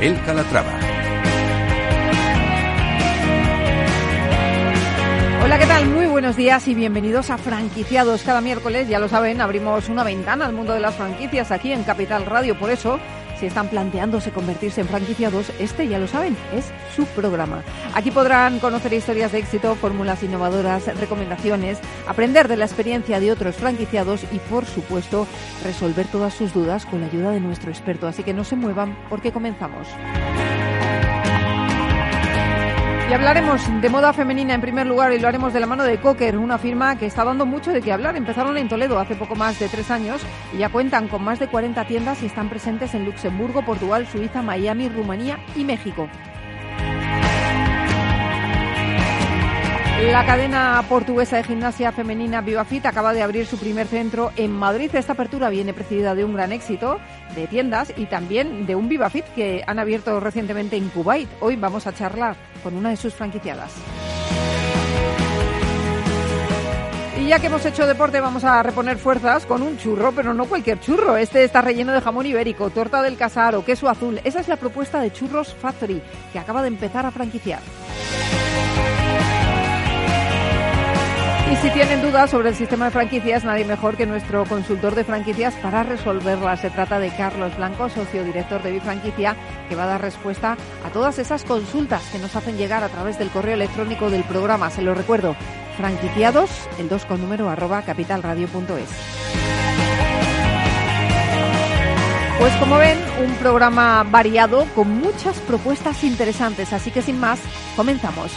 Mabel Calatrava. Hola, ¿qué tal? Muy buenos días y bienvenidos a Franquiciados. Cada miércoles, ya lo saben, abrimos una ventana al mundo de las franquicias aquí en Capital Radio. Por eso, si están planteándose convertirse en franquiciados, este ya lo saben, es su programa. Aquí podrán conocer historias de éxito, fórmulas innovadoras, recomendaciones, aprender de la experiencia de otros franquiciados y, por supuesto, resolver todas sus dudas con la ayuda de nuestro experto. Así que no se muevan porque comenzamos. Y hablaremos de moda femenina en primer lugar y lo haremos de la mano de Cocker, una firma que está dando mucho de qué hablar. Empezaron en Toledo hace poco más de tres años y ya cuentan con más de 40 tiendas y están presentes en Luxemburgo, Portugal, Suiza, Miami, Rumanía y México. La cadena portuguesa de gimnasia femenina VivaFit acaba de abrir su primer centro en Madrid. Esta apertura viene precedida de un gran éxito de tiendas y también de un VivaFit que han abierto recientemente en Kuwait. Hoy vamos a charlar con una de sus franquiciadas. Y ya que hemos hecho deporte, vamos a reponer fuerzas con un churro, pero no cualquier churro. Este está relleno de jamón ibérico, torta del casaro, queso azul. Esa es la propuesta de Churros Factory, que acaba de empezar a franquiciar. Y si tienen dudas sobre el sistema de franquicias, nadie mejor que nuestro consultor de franquicias para resolverlas. Se trata de Carlos Blanco, socio director de Bifranquicia, que va a dar respuesta a todas esas consultas que nos hacen llegar a través del correo electrónico del programa. Se lo recuerdo, franquiciados, el 2 con número arroba capitalradio.es. Pues como ven, un programa variado con muchas propuestas interesantes, así que sin más, comenzamos.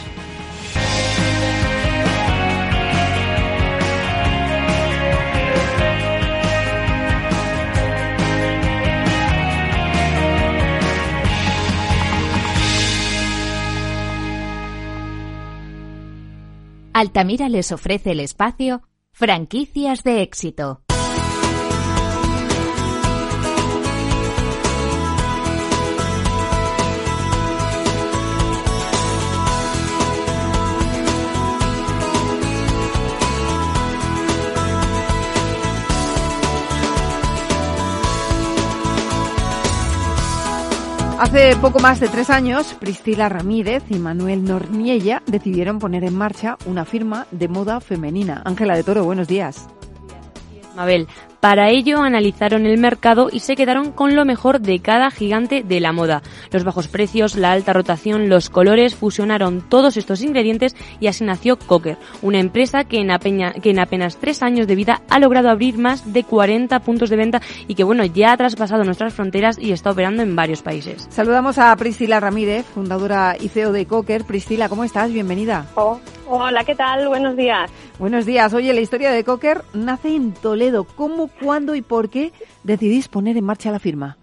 Altamira les ofrece el espacio Franquicias de éxito. Hace poco más de tres años, Priscila Ramírez y Manuel Norniella decidieron poner en marcha una firma de moda femenina. Ángela de Toro, buenos días. Mabel, para ello analizaron el mercado y se quedaron con lo mejor de cada gigante de la moda. Los bajos precios, la alta rotación, los colores, fusionaron todos estos ingredientes y así nació Cocker, una empresa que en, apenas tres años de vida ha logrado abrir más de 40 puntos de venta y que bueno, ya ha traspasado nuestras fronteras y está operando en varios países. Saludamos a Priscila Ramírez, fundadora y CEO de Cocker. Priscila, ¿cómo estás? Bienvenida. Oh, hola, ¿qué tal? Buenos días. Buenos días. Oye, la historia de Cocker nace en Toledo. ¿Cómo cuándo y por qué decidís poner en marcha la firma?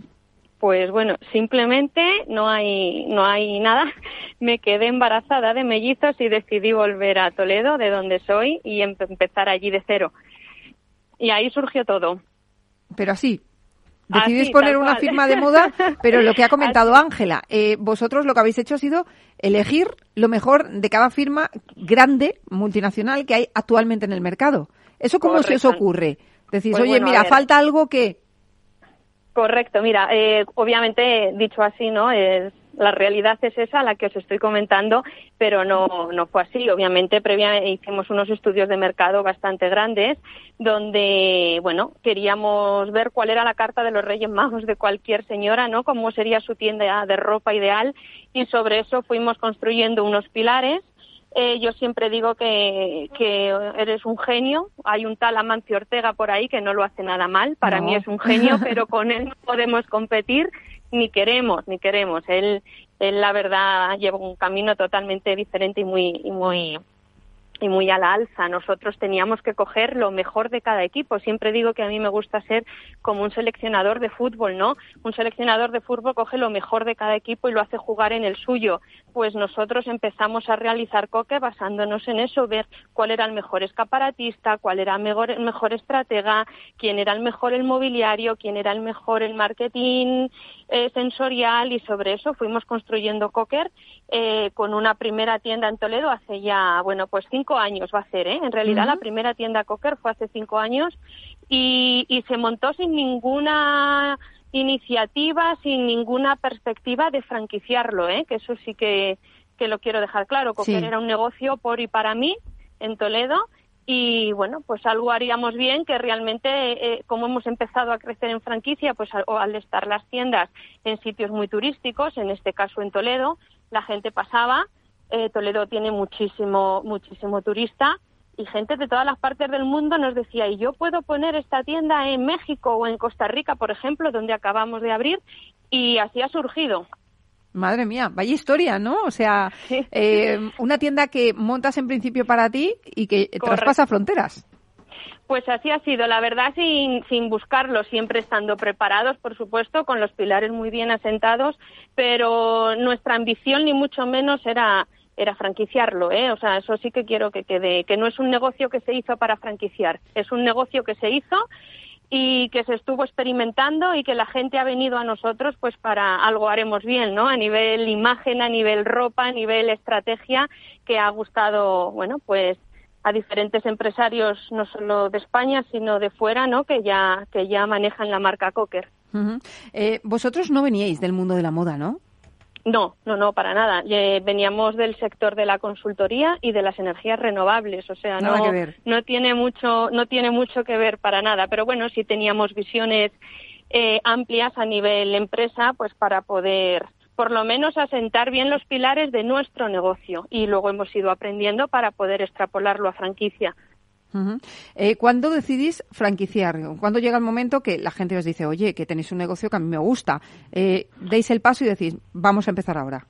Pues bueno, simplemente no hay, no hay nada. Me quedé embarazada de mellizos y decidí volver a Toledo, de donde soy, y empezar allí de cero. Y ahí surgió todo. Pero así, decidís poner una firma de moda, pero lo que ha comentado Ángela, eh, vosotros lo que habéis hecho ha sido elegir lo mejor de cada firma grande, multinacional, que hay actualmente en el mercado. ¿Eso cómo se os ocurre? Decís, pues oye, mira, falta algo que... Correcto, mira, eh, obviamente dicho así, ¿no? Es, la realidad es esa, la que os estoy comentando, pero no, no fue así. Obviamente, previa hicimos unos estudios de mercado bastante grandes, donde, bueno, queríamos ver cuál era la carta de los Reyes Magos de cualquier señora, ¿no? Cómo sería su tienda de ropa ideal, y sobre eso fuimos construyendo unos pilares eh, yo siempre digo que, que, eres un genio. Hay un tal Amancio Ortega por ahí que no lo hace nada mal. Para mí es un genio, pero con él no podemos competir ni queremos, ni queremos. Él, él la verdad lleva un camino totalmente diferente y muy, y muy y muy a la alza. Nosotros teníamos que coger lo mejor de cada equipo. Siempre digo que a mí me gusta ser como un seleccionador de fútbol, ¿no? Un seleccionador de fútbol coge lo mejor de cada equipo y lo hace jugar en el suyo. Pues nosotros empezamos a realizar coque basándonos en eso, ver cuál era el mejor escaparatista, cuál era el mejor, el mejor estratega, quién era el mejor el mobiliario, quién era el mejor el marketing eh, sensorial y sobre eso fuimos construyendo Cocker eh, con una primera tienda en Toledo hace ya, bueno, pues cinco años va a ser, ¿eh? En realidad la primera tienda Cocker fue hace cinco años y, y se montó sin ninguna iniciativa sin ninguna perspectiva de franquiciarlo, ¿eh? que eso sí que, que lo quiero dejar claro. Cocker era un negocio por y para mí en Toledo y bueno, pues algo haríamos bien que realmente, eh, como hemos empezado a crecer en franquicia, pues al, al, estar las tiendas en sitios muy turísticos, en este caso en Toledo, la gente pasaba, eh, Toledo tiene muchísimo, muchísimo turista y gente de todas las partes del mundo nos decía, y yo puedo poner esta tienda en México o en Costa Rica, por ejemplo, donde acabamos de abrir, y así ha surgido. Madre mía, vaya historia, ¿no? O sea, eh, una tienda que montas en principio para ti y que traspasa fronteras. Pues así ha sido, la verdad, sin, sin buscarlo, siempre estando preparados, por supuesto, con los pilares muy bien asentados, pero nuestra ambición ni mucho menos era, era franquiciarlo, ¿eh? O sea, eso sí que quiero que quede, que no es un negocio que se hizo para franquiciar, es un negocio que se hizo y que se estuvo experimentando y que la gente ha venido a nosotros pues para algo haremos bien, ¿no? A nivel imagen, a nivel ropa, a nivel estrategia que ha gustado, bueno, pues a diferentes empresarios no solo de España sino de fuera, ¿no? Que ya que ya manejan la marca Cocker. eh, vosotros no veníais del mundo de la moda, ¿no? No, no, no, para nada. Eh, veníamos del sector de la consultoría y de las energías renovables, o sea, no, no tiene mucho, no tiene mucho que ver para nada. Pero bueno, sí teníamos visiones eh, amplias a nivel empresa, pues para poder por lo menos asentar bien los pilares de nuestro negocio y luego hemos ido aprendiendo para poder extrapolarlo a franquicia. Eh, ¿Cuándo decidís franquiciar? ¿Cuándo llega el momento que la gente os dice, oye, que tenéis un negocio que a mí me gusta? Eh, deis el paso y decís, vamos a empezar ahora.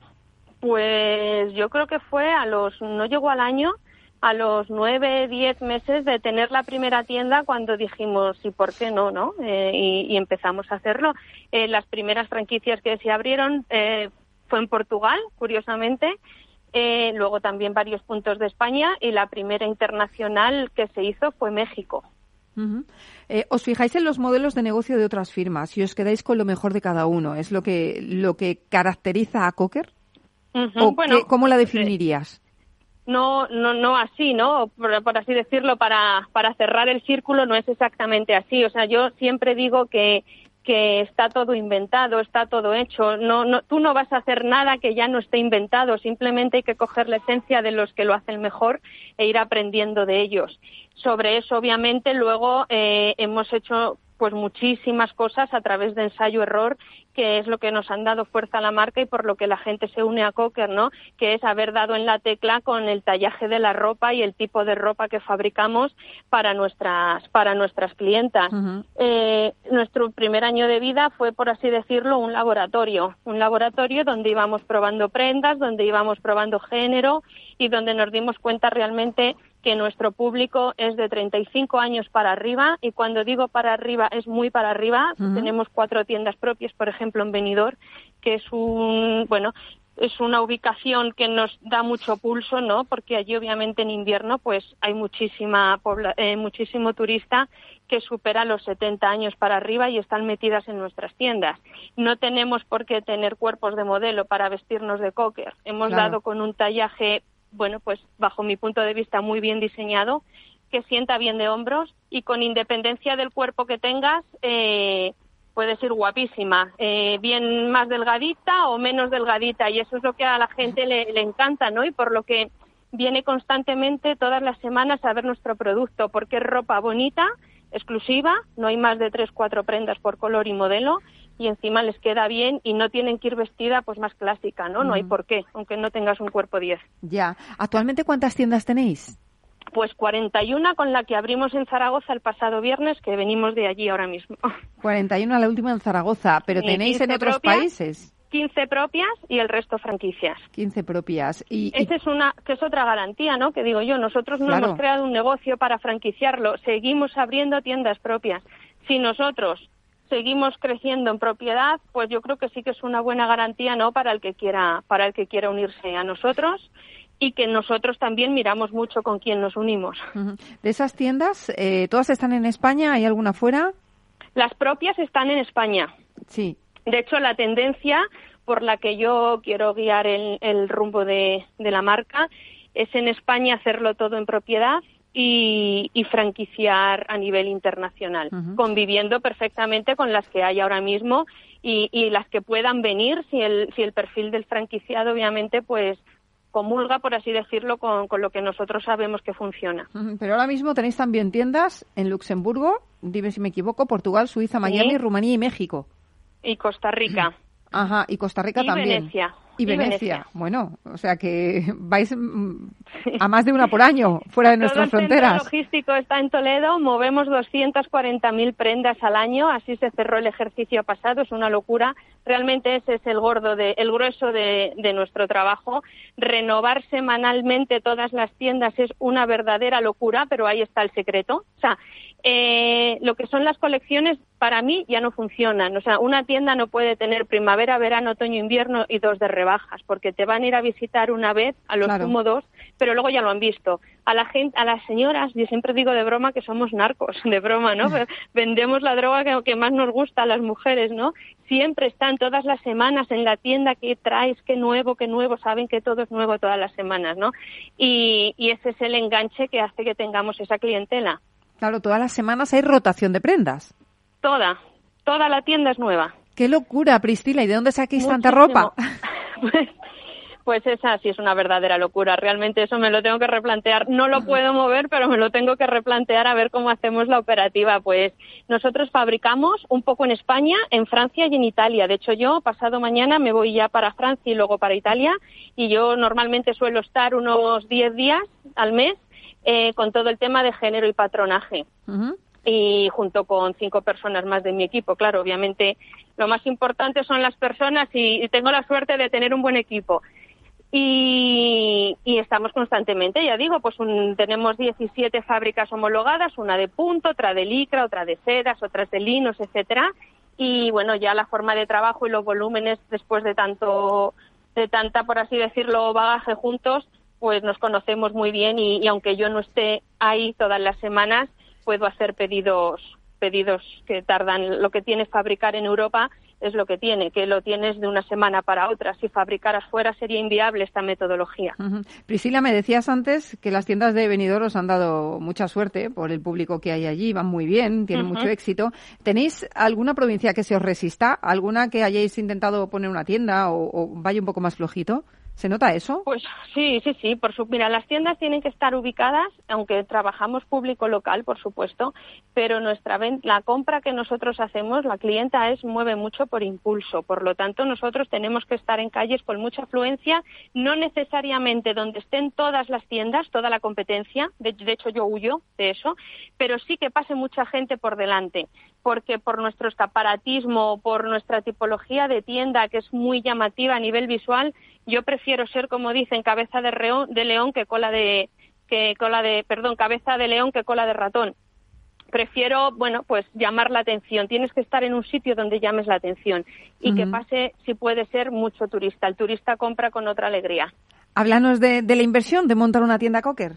Pues yo creo que fue a los, no llegó al año, a los nueve, diez meses de tener la primera tienda cuando dijimos, ¿y por qué no? no? Eh, y, empezamos a hacerlo. Eh, las primeras franquicias que se abrieron eh, fue en Portugal, curiosamente, eh, luego también varios puntos de España y la primera internacional que se hizo fue México. eh, ¿Os fijáis en los modelos de negocio de otras firmas y os quedáis con lo mejor de cada uno? ¿Es lo que, lo que caracteriza a Cocker? ¿O bueno, ¿Cómo la definirías? No, no, no así, ¿no? Por, por, así decirlo, para, para cerrar el círculo no es exactamente así. O sea, yo siempre digo que que está todo inventado, está todo hecho. No, no, tú no vas a hacer nada que ya no esté inventado, simplemente hay que coger la esencia de los que lo hacen mejor e ir aprendiendo de ellos. Sobre eso, obviamente, luego eh, hemos hecho pues muchísimas cosas a través de ensayo-error, que es lo que nos han dado fuerza a la marca y por lo que la gente se une a Cocker, ¿no? Que es haber dado en la tecla con el tallaje de la ropa y el tipo de ropa que fabricamos para nuestras para nuestras clientas. Eh, nuestro primer año de vida fue, por así decirlo, un laboratorio, un laboratorio donde íbamos probando prendas, donde íbamos probando género y donde nos dimos cuenta realmente que nuestro público es de 35 años para arriba y cuando digo para arriba es muy para arriba. Uh -huh. Tenemos cuatro tiendas propias, por ejemplo, en Benidorm, que es un, bueno, es una ubicación que nos da mucho pulso, ¿no? Porque allí obviamente en invierno pues hay muchísima eh, muchísimo turista que supera los 70 años para arriba y están metidas en nuestras tiendas. No tenemos por qué tener cuerpos de modelo para vestirnos de cocker. Hemos claro. dado con un tallaje bueno, pues bajo mi punto de vista muy bien diseñado, que sienta bien de hombros y con independencia del cuerpo que tengas, eh, puedes ir guapísima, eh, bien más delgadita o menos delgadita y eso es lo que a la gente le, le encanta, ¿no? Y por lo que viene constantemente todas las semanas a ver nuestro producto, porque es ropa bonita, exclusiva, no hay más de tres, cuatro prendas por color y modelo y encima les queda bien y no tienen que ir vestida pues más clásica, ¿no? No hay por qué, aunque no tengas un cuerpo 10. Ya. ¿Actualmente cuántas tiendas tenéis? Pues 41 con la que abrimos en Zaragoza el pasado viernes, que venimos de allí ahora mismo. 41 a la última en Zaragoza, pero tenéis en otros propias, países. 15 propias y el resto franquicias. 15 propias. Y, Esa es una, que es otra garantía, ¿no? Que digo yo, nosotros no Claro. hemos creado un negocio para franquiciarlo, seguimos abriendo tiendas propias. Si nosotros seguimos creciendo en propiedad, pues yo creo que sí que es una buena garantía, ¿no? Para el que quiera, para el que quiera unirse a nosotros y que nosotros también miramos mucho con quién nos unimos. De esas tiendas, eh, ¿todas están en España? ¿Hay alguna fuera? Las propias están en España. Sí. De hecho, la tendencia por la que yo quiero guiar el, el rumbo de, de la marca es en España hacerlo todo en propiedad y, franquiciar a nivel internacional, conviviendo perfectamente con las que hay ahora mismo y, y, las que puedan venir si el, si el perfil del franquiciado obviamente pues comulga, por así decirlo, con, con, lo que nosotros sabemos que funciona. Pero ahora mismo tenéis también tiendas en Luxemburgo, dime si me equivoco, Portugal, Suiza, Miami, Rumanía y México. Y Costa Rica. Ajá, y Costa Rica y también. Venecia. Y Venecia. Bueno, o sea que vais mm, a más de una por año fuera de nuestras el fronteras. Centro logístico está en Toledo, movemos 240.000 prendas al año, así se cerró el ejercicio pasado, es una locura. Realmente ese es el gordo, de, el grueso de, de nuestro trabajo. Renovar semanalmente todas las tiendas es una verdadera locura, pero ahí está el secreto. O sea, eh, lo que son las colecciones para mí ya no funcionan. O sea, una tienda no puede tener primavera, verano, otoño, invierno y dos de rebajas, porque te van a ir a visitar una vez, a los Claro. sumo dos, pero luego ya lo han visto. A la gente, a las señoras, yo siempre digo de broma que somos narcos, de broma, ¿no? Pero Vendemos la droga que, que más nos gusta a las mujeres, ¿no? Siempre están todas las semanas en la tienda, ¿qué traes? ¿Qué nuevo? ¿Qué nuevo? Saben que todo es nuevo todas las semanas, ¿no? Y, y ese es el enganche que hace que tengamos esa clientela. Claro, todas las semanas hay rotación de prendas. Toda, toda la tienda es nueva. ¡Qué locura, Priscila! ¿Y de dónde saquéis tanta ropa? Pues, pues esa sí es una verdadera locura. Realmente eso me lo tengo que replantear. No lo puedo mover, pero me lo tengo que replantear a ver cómo hacemos la operativa. Pues nosotros fabricamos un poco en España, en Francia y en Italia. De hecho, yo pasado mañana me voy ya para Francia y luego para Italia. Y yo normalmente suelo estar unos 10 días al mes eh, con todo el tema de género y patronaje y junto con cinco personas más de mi equipo. Claro, obviamente lo más importante son las personas y, y tengo la suerte de tener un buen equipo. Y, y estamos constantemente, ya digo, pues un- tenemos 17 fábricas homologadas, una de punto, otra de licra, otra de sedas, otras de linos, etcétera. Y bueno, ya la forma de trabajo y los volúmenes después de tanto, de tanta, por así decirlo, bagaje juntos, pues nos conocemos muy bien y, y aunque yo no esté ahí todas las semanas, puedo hacer pedidos pedidos que tardan lo que tiene fabricar en Europa es lo que tiene que lo tienes de una semana para otra si fabricaras fuera sería inviable esta metodología. Priscila, me decías antes que las tiendas de Benidorm os han dado mucha suerte por el público que hay allí, van muy bien, tienen mucho éxito. ¿Tenéis alguna provincia que se os resista? ¿Alguna que hayáis intentado poner una tienda o, o vaya un poco más flojito? ¿Se nota eso? Pues sí, sí, sí. Por su, mira, las tiendas tienen que estar ubicadas, aunque trabajamos público local, por supuesto, pero nuestra la compra que nosotros hacemos, la clienta es mueve mucho por impulso. Por lo tanto, nosotros tenemos que estar en calles con mucha afluencia, no necesariamente donde estén todas las tiendas, toda la competencia. De, de hecho, yo huyo de eso, pero sí que pase mucha gente por delante porque por nuestro escaparatismo, por nuestra tipología de tienda que es muy llamativa a nivel visual, yo prefiero ser como dicen cabeza de, reón- de león que cola de que cola de perdón cabeza de león que cola de ratón. Prefiero, bueno, pues llamar la atención. Tienes que estar en un sitio donde llames la atención y que pase, si puede ser, mucho turista. El turista compra con otra alegría. Háblanos de, de la inversión de montar una tienda Cocker.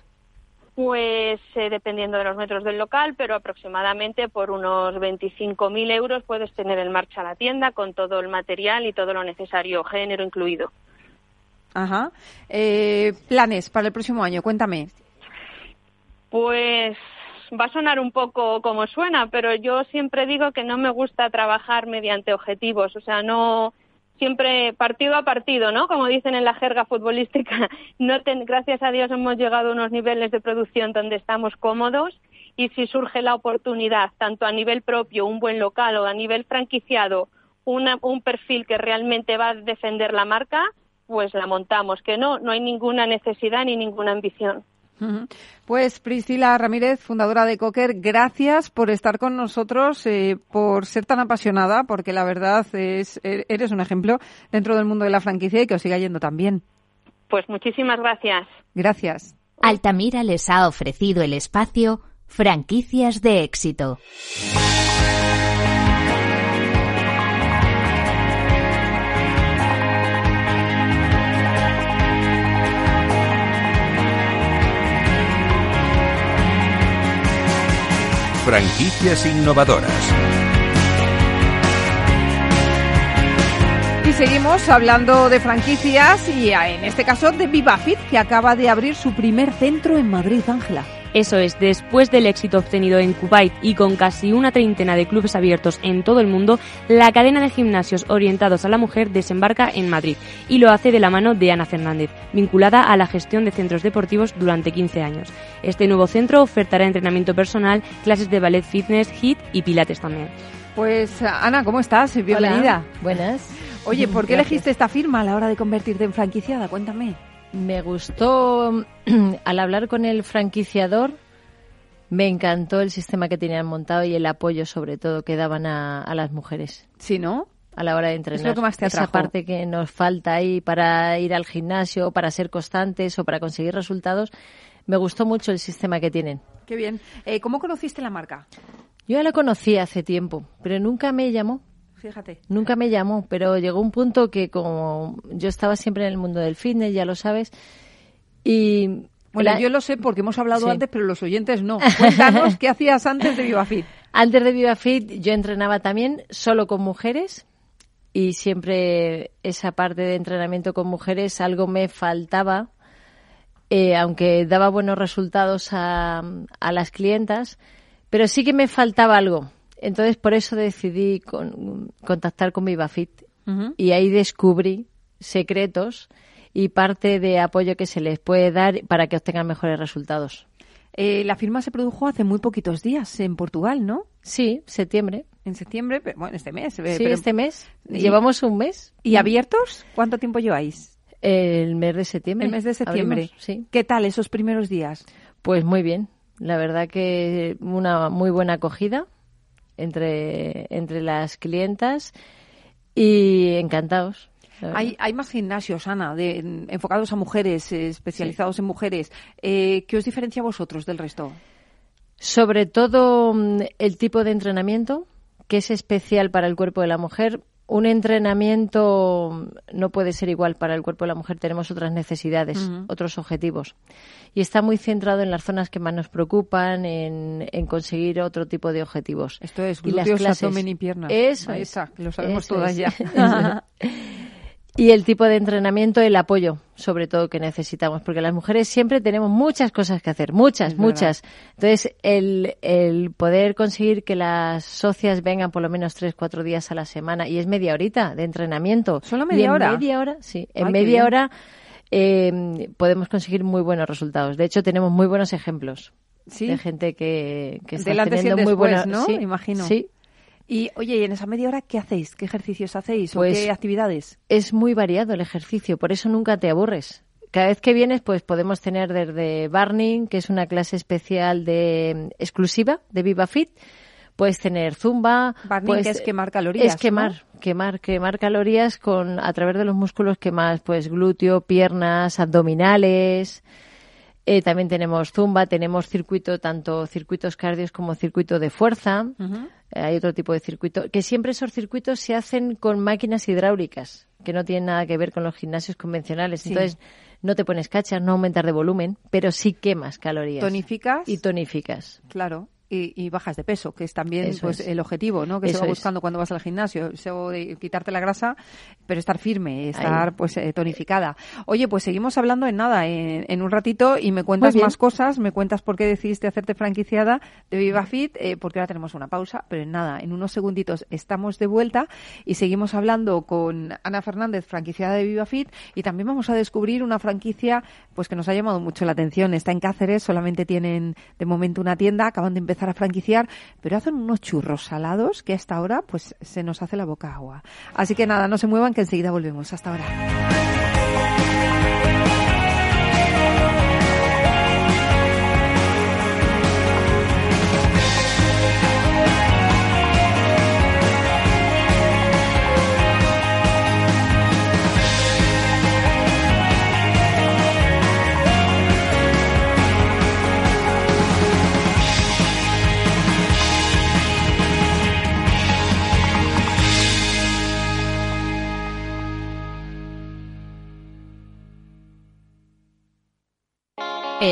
Pues eh, dependiendo de los metros del local, pero aproximadamente por unos 25.000 euros puedes tener en marcha la tienda con todo el material y todo lo necesario, género incluido. Ajá. Eh, planes para el próximo año, cuéntame. Pues va a sonar un poco como suena, pero yo siempre digo que no me gusta trabajar mediante objetivos, o sea, no siempre partido a partido, ¿no? Como dicen en la jerga futbolística. No gracias a Dios hemos llegado a unos niveles de producción donde estamos cómodos y si surge la oportunidad, tanto a nivel propio, un buen local o a nivel franquiciado, una- un perfil que realmente va a defender la marca, pues la montamos. Que no, no hay ninguna necesidad ni ninguna ambición. Pues Priscila Ramírez, fundadora de Cocker, gracias por estar con nosotros, eh, por ser tan apasionada, porque la verdad es er- eres un ejemplo dentro del mundo de la franquicia y que os siga yendo tan bien. Pues muchísimas gracias. Gracias. Altamira les ha ofrecido el espacio Franquicias de éxito. Franquicias innovadoras. Y seguimos hablando de franquicias y en este caso de Vivafit, que acaba de abrir su primer centro en Madrid, Ángela. Eso es, después del éxito obtenido en Kuwait y con casi una treintena de clubes abiertos en todo el mundo, la cadena de gimnasios orientados a la mujer desembarca en Madrid y lo hace de la mano de Ana Fernández, vinculada a la gestión de centros deportivos durante 15 años. Este nuevo centro ofertará entrenamiento personal, clases de ballet fitness, HIIT y pilates también. Pues Ana, ¿cómo estás? Bienvenida. buenas. Oye, ¿por qué elegiste esta firma a la hora de convertirte en franquiciada? Cuéntame. Me gustó, al hablar con el franquiciador, me encantó el sistema que tenían montado y el apoyo, sobre todo, que daban a, las mujeres. Sí, ¿no? A la hora de entrenar. Es lo que más te Esa parte que nos falta ahí para ir al gimnasio, para ser constantes o para conseguir resultados. Me gustó mucho el sistema que tienen. Qué bien. Eh, ¿Cómo conociste la marca? Yo ya la conocí hace tiempo, pero nunca me llamó. Fíjate. Nunca me llamó, pero llegó un punto que como yo estaba siempre en el mundo del fitness, ya lo sabes, y... Bueno, yo lo sé porque hemos hablado antes, pero los oyentes no. Cuéntanos qué hacías antes de VivaFit. Antes de VivaFit yo entrenaba también solo con mujeres y siempre esa parte de entrenamiento con mujeres algo me faltaba, eh, aunque daba buenos resultados a, a las clientas, pero sí que me faltaba algo entonces, por eso decidí contactar con Vivafit y ahí descubrí secretos y parte de apoyo que se les puede dar para que obtengan mejores resultados. Eh, la firma se produjo hace muy poquitos días en Portugal, ¿no? Sí, septiembre. En septiembre, bueno, este mes. Eh, sí, este mes. Llevamos un mes. ¿Y abiertos? ¿Cuánto tiempo lleváis? El mes de septiembre. El mes de septiembre. sí. ¿Qué tal esos primeros días? Pues muy bien. La verdad que una muy buena acogida entre, entre las clientas y encantados. Hay, hay más gimnasios, Ana, de, enfocados a mujeres, eh, especializados en mujeres. Eh, ¿Qué os diferencia a vosotros del resto? Sobre todo mm, el tipo de entrenamiento, que es especial para el cuerpo de la mujer un entrenamiento no puede ser igual para el cuerpo de la mujer. Tenemos otras necesidades, otros objetivos. Y está muy centrado en las zonas que más nos preocupan, en, conseguir otro tipo de objetivos. Esto es glúteos, abdomen y piernas. Eso lo sabemos todas ya. Y el tipo de entrenamiento, el apoyo, sobre todo, que necesitamos, porque las mujeres siempre tenemos muchas cosas que hacer, muchas, muchas. Entonces, el, el poder conseguir que las socias vengan por lo menos tres, cuatro días a la semana, y es media horita de entrenamiento. ¿Solo media hora? media hora, sí. En media hora eh, podemos conseguir muy buenos resultados. De hecho, tenemos muy buenos ejemplos. ¿Sí? de gente que, que está teniendo muy buenos, ¿no? Imagino. Sí, y oye, ¿y en esa media hora qué hacéis? ¿Qué ejercicios hacéis o pues qué actividades? Es muy variado el ejercicio, por eso nunca te aburres. Cada vez que vienes, pues podemos tener desde Barning, que es una clase especial de exclusiva de Viva Fit, puedes tener zumba, Barning, pues, que es quemar calorías, es quemar, quemar, quemar calorías con a través de los músculos que más, pues glúteo, piernas, abdominales. Eh, también tenemos zumba, tenemos circuito, tanto circuitos cardios como circuito de fuerza. Eh, hay otro tipo de circuito, que siempre esos circuitos se hacen con máquinas hidráulicas, que no tienen nada que ver con los gimnasios convencionales. Entonces, no te pones cachas, no aumentas de volumen, pero sí quemas calorías. Tonificas. Y tonificas. Claro y, bajas de peso, que es también pues el objetivo, ¿no? Que se va buscando cuando vas al gimnasio, eso de quitarte la grasa, pero estar firme, estar pues eh, tonificada. Oye, pues seguimos hablando en nada, en, un ratito y me cuentas más cosas, me cuentas por qué decidiste hacerte franquiciada de Viva Fit, eh, porque ahora tenemos una pausa, pero en nada, en unos segunditos estamos de vuelta y seguimos hablando con Ana Fernández, franquiciada de Viva Fit, y también vamos a descubrir una franquicia pues que nos ha llamado mucho la atención. Está en Cáceres, solamente tienen de momento una tienda, acaban de empezar a franquiciar, pero hacen unos churros salados que hasta ahora pues se nos hace la boca agua. Así que nada, no se muevan que enseguida volvemos. Hasta ahora.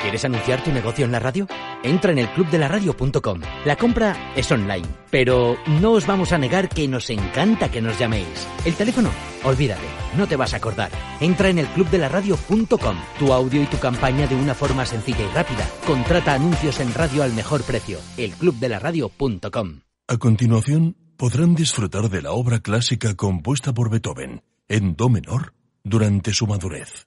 ¿Quieres anunciar tu negocio en la radio? Entra en el clubdelaradio.com. La compra es online, pero no os vamos a negar que nos encanta que nos llaméis. El teléfono, olvídate, no te vas a acordar. Entra en el clubdelaradio.com. Tu audio y tu campaña de una forma sencilla y rápida. Contrata anuncios en radio al mejor precio. Elclubdelaradio.com. A continuación, podrán disfrutar de la obra clásica compuesta por Beethoven en do menor durante su madurez.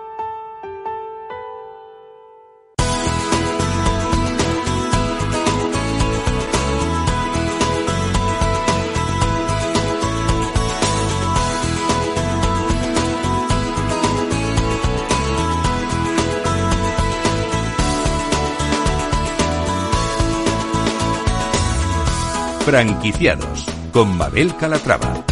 Franquiciados con Mabel Calatrava.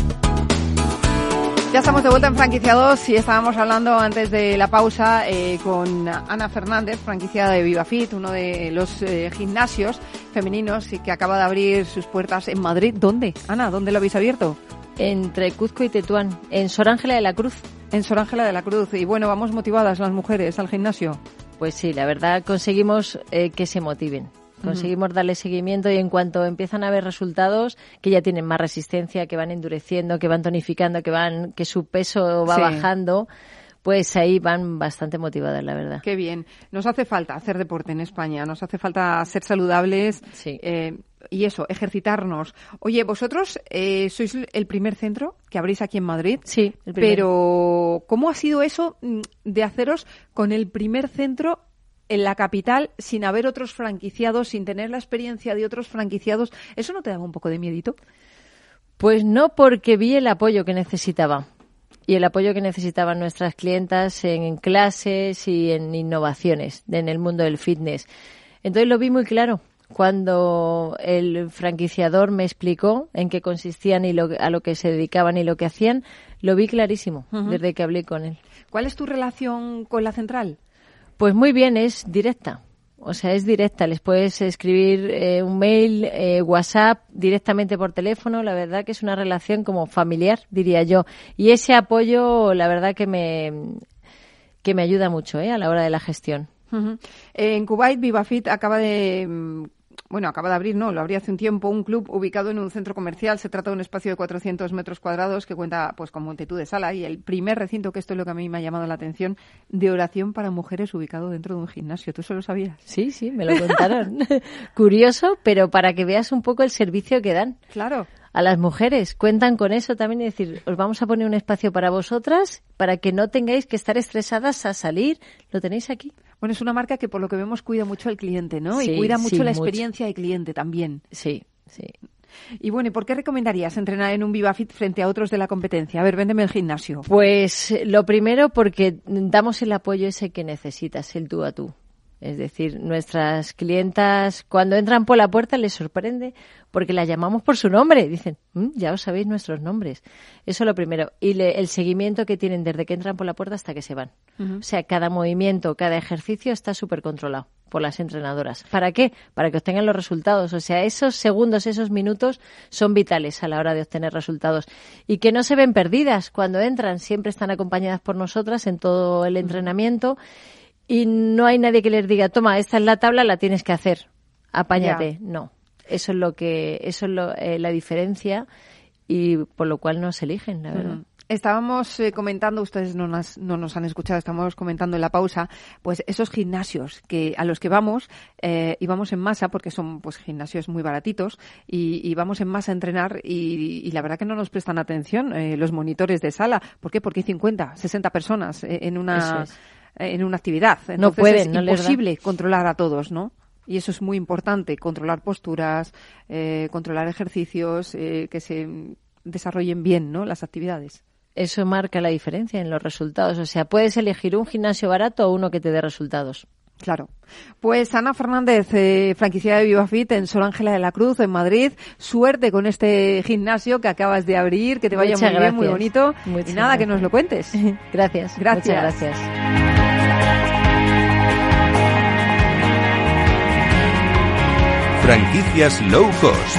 Ya estamos de vuelta en franquiciados y estábamos hablando antes de la pausa eh, con Ana Fernández, franquiciada de VivaFit, uno de los eh, gimnasios femeninos y que acaba de abrir sus puertas en Madrid. ¿Dónde? Ana, ¿dónde lo habéis abierto? Entre Cuzco y Tetuán, en Sor Ángela de la Cruz. En Sor Ángela de la Cruz. Y bueno, vamos motivadas las mujeres al gimnasio. Pues sí, la verdad conseguimos eh, que se motiven. Conseguimos darle seguimiento y en cuanto empiezan a ver resultados que ya tienen más resistencia, que van endureciendo, que van tonificando, que van que su peso va bajando, pues ahí van bastante motivadas, la verdad. Qué bien. Nos hace falta hacer deporte en España, nos hace falta ser saludables eh, y eso, ejercitarnos. Oye, vosotros eh, sois el primer centro que abrís aquí en Madrid. Sí, pero ¿cómo ha sido eso mm, de haceros con el primer centro en la capital sin haber otros franquiciados, sin tener la experiencia de otros franquiciados, ¿eso no te daba un poco de miedito? Pues no, porque vi el apoyo que necesitaba y el apoyo que necesitaban nuestras clientas en clases y en innovaciones en el mundo del fitness. Entonces lo vi muy claro cuando el franquiciador me explicó en qué consistían y a lo que se dedicaban y lo que hacían, lo vi clarísimo desde que hablé con él. ¿Cuál es tu relación con la central? Pues muy bien, es directa. O sea, es directa. Les puedes escribir eh, un mail, eh, WhatsApp, directamente por teléfono. La verdad que es una relación como familiar, diría yo. Y ese apoyo, la verdad que me, que me ayuda mucho ¿eh? a la hora de la gestión. En Kuwait, VivaFit acaba de mm, bueno, acaba de abrir, no, lo abría hace un tiempo, un club ubicado en un centro comercial. Se trata de un espacio de 400 metros cuadrados que cuenta pues con multitud de sala y el primer recinto, que esto es lo que a mí me ha llamado la atención, de oración para mujeres ubicado dentro de un gimnasio. ¿Tú eso lo sabías? Sí, sí, me lo contaron. Curioso, pero para que veas un poco el servicio que dan. Claro a las mujeres. Cuentan con eso también y decir, os vamos a poner un espacio para vosotras para que no tengáis que estar estresadas a salir. Lo tenéis aquí. Bueno, es una marca que por lo que vemos cuida mucho al cliente, ¿no? y cuida mucho la experiencia del cliente también. Sí, sí. Y bueno, ¿y por qué recomendarías entrenar en un VivaFit frente a otros de la competencia? A ver, véndeme el gimnasio. Pues lo primero porque damos el apoyo ese que necesitas, el tú a tú. Es decir, nuestras clientas cuando entran por la puerta les sorprende porque la llamamos por su nombre. Dicen, mm, ya os sabéis nuestros nombres. Eso es lo primero. Y el seguimiento que tienen desde que entran por la puerta hasta que se van. O sea, cada movimiento, cada ejercicio está súper controlado por las entrenadoras. ¿Para qué? Para que obtengan los resultados. O sea, esos segundos, esos minutos son vitales a la hora de obtener resultados. Y que no se ven perdidas cuando entran. Siempre están acompañadas por nosotras en todo el entrenamiento y no hay nadie que les diga, toma, esta es la tabla, la tienes que hacer, apáñate. No, eso es lo que, eso es lo, eh, la diferencia y por lo cual nos eligen, la verdad. Estábamos eh, comentando, ustedes no nos, no nos han escuchado, estamos comentando en la pausa, pues esos gimnasios que a los que vamos eh, y vamos en masa, porque son pues gimnasios muy baratitos, y, vamos en masa a entrenar y, la verdad que no nos prestan atención eh, los monitores de sala. ¿Por qué? Porque hay 50, 60 personas en una, en una actividad. Entonces no pueden, es imposible controlar a todos, ¿no? Y eso es muy importante, controlar posturas, controlar ejercicios, que se desarrollen bien ¿no? las actividades eso marca la diferencia en los resultados. O sea, puedes elegir un gimnasio barato o uno que te dé resultados. Claro. Pues Ana Fernández, eh, franquiciada de VivaFit en Sol Ángela de la Cruz, en Madrid. Suerte con este gimnasio que acabas de abrir, que te vaya muy bien, muy bonito. y nada, que nos lo cuentes. gracias. Gracias. gracias. Franquicias low cost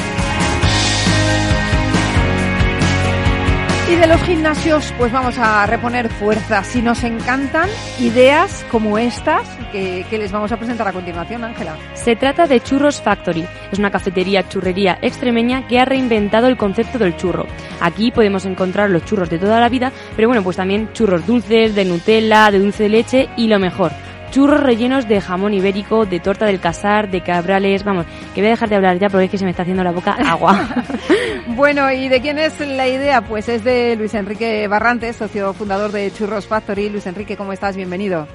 Y de los gimnasios, pues vamos a reponer fuerzas. Si nos encantan ideas como estas que, les vamos a presentar a continuación, Ángela. Se trata de Churros Factory. Es una cafetería churrería extremeña que ha reinventado el concepto del churro. Aquí podemos encontrar los churros de toda la vida, pero bueno, pues también churros dulces, de Nutella, de dulce de leche y lo mejor, churros rellenos de jamón ibérico, de torta del casar, de cabrales, vamos, que voy a dejar de hablar ya porque es que se me está haciendo la boca agua. bueno, ¿y de quién es la idea? Pues es de Luis Enrique Barrantes, socio fundador de Churros Factory. Luis Enrique, ¿cómo estás? Bienvenido.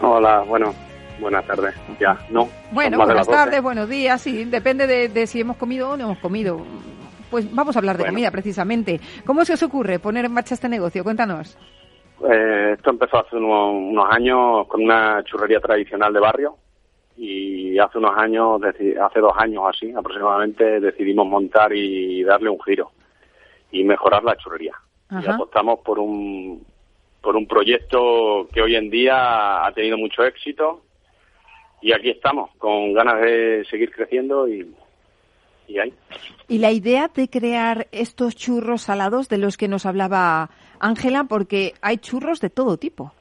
Hola, bueno, buenas tardes. Ya, no. Bueno, buenas tardes, buenos días, sí, depende de, si hemos comido o no hemos comido. Pues vamos a hablar de comida precisamente. ¿Cómo se os ocurre poner en marcha este negocio? Cuéntanos. Eh, esto empezó hace unos, años con una churrería tradicional de barrio y hace unos años, hace dos años así aproximadamente, decidimos montar y darle un giro y mejorar la churrería. Y apostamos por un, por un proyecto que hoy en día ha tenido mucho éxito y aquí estamos, con ganas de seguir creciendo y, y ahí. Y la idea de crear estos churros salados de los que nos hablaba Ángela, porque hay churros de todo tipo.